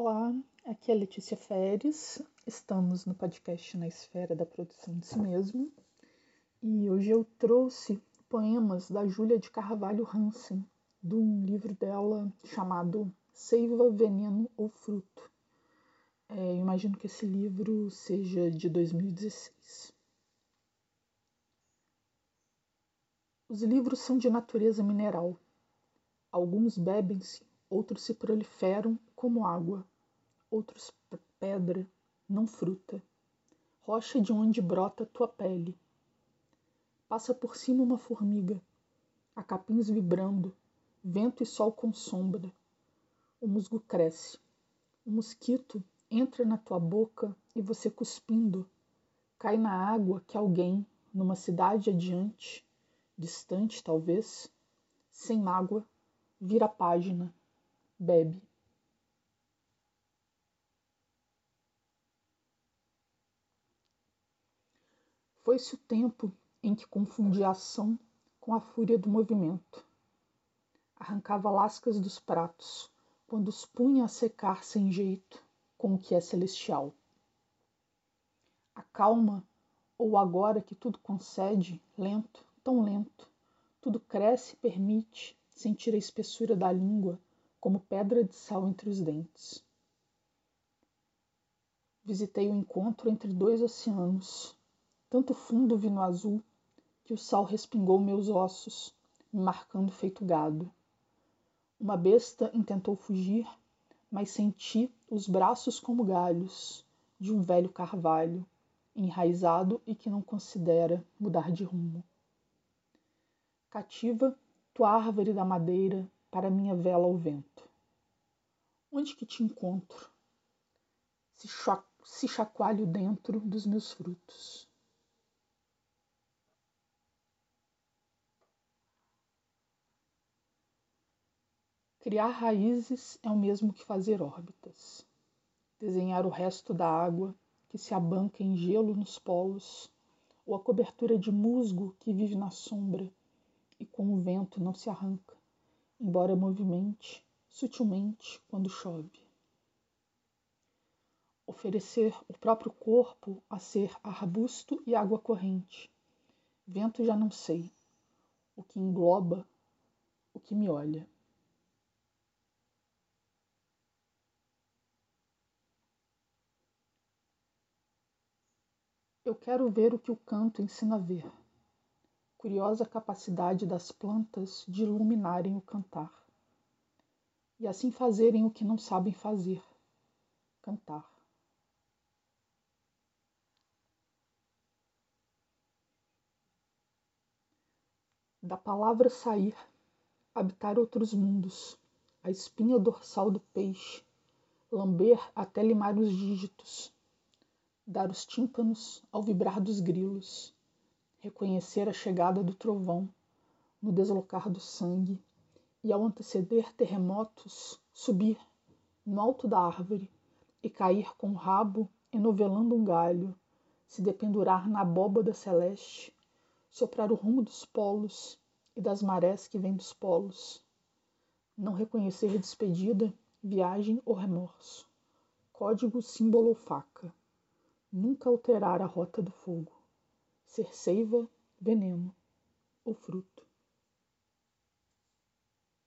Olá, aqui é Letícia Feres. Estamos no podcast Na Esfera da Produção de Si Mesmo e hoje eu trouxe poemas da Júlia de Carvalho Hansen, de um livro dela chamado Seiva, Veneno ou Fruto. É, imagino que esse livro seja de 2016. Os livros são de natureza mineral. Alguns bebem-se, outros se proliferam como água, outros pedra, não fruta, rocha de onde brota tua pele. Passa por cima uma formiga, a capins vibrando, vento e sol com sombra. O musgo cresce. O mosquito entra na tua boca e você cuspindo cai na água que alguém, numa cidade adiante, distante talvez, sem mágoa, vira a página, bebe. Foi-se o tempo em que confundia a ação com a fúria do movimento. Arrancava lascas dos pratos, quando os punha a secar sem jeito, com o que é celestial. A calma, ou agora que tudo concede, lento, tão lento, tudo cresce e permite sentir a espessura da língua como pedra de sal entre os dentes. Visitei o encontro entre dois oceanos, tanto fundo vi no azul que o sal respingou meus ossos, me marcando feito gado. Uma besta intentou fugir, mas senti os braços como galhos de um velho carvalho, enraizado e que não considera mudar de rumo. Cativa, tua árvore da madeira, para minha vela ao vento. Onde que te encontro? Se, se chacoalho dentro dos meus frutos. Criar raízes é o mesmo que fazer órbitas. Desenhar o resto da água que se abanca em gelo nos polos, ou a cobertura de musgo que vive na sombra e com o vento não se arranca, embora movimente sutilmente quando chove. Oferecer o próprio corpo a ser arbusto e água corrente. Vento já não sei, o que engloba, o que me olha. Eu quero ver o que o canto ensina a ver. Curiosa capacidade das plantas de iluminarem o cantar. E assim fazerem o que não sabem fazer: cantar. Da palavra sair, habitar outros mundos, a espinha dorsal do peixe, lamber até limar os dígitos dar os tímpanos ao vibrar dos grilos, reconhecer a chegada do trovão no deslocar do sangue e ao anteceder terremotos subir no alto da árvore e cair com o rabo enovelando um galho, se dependurar na abóbada celeste, soprar o rumo dos polos e das marés que vêm dos polos, não reconhecer despedida, viagem ou remorso, código, símbolo ou faca. Nunca alterar a rota do fogo, ser seiva, veneno ou fruto.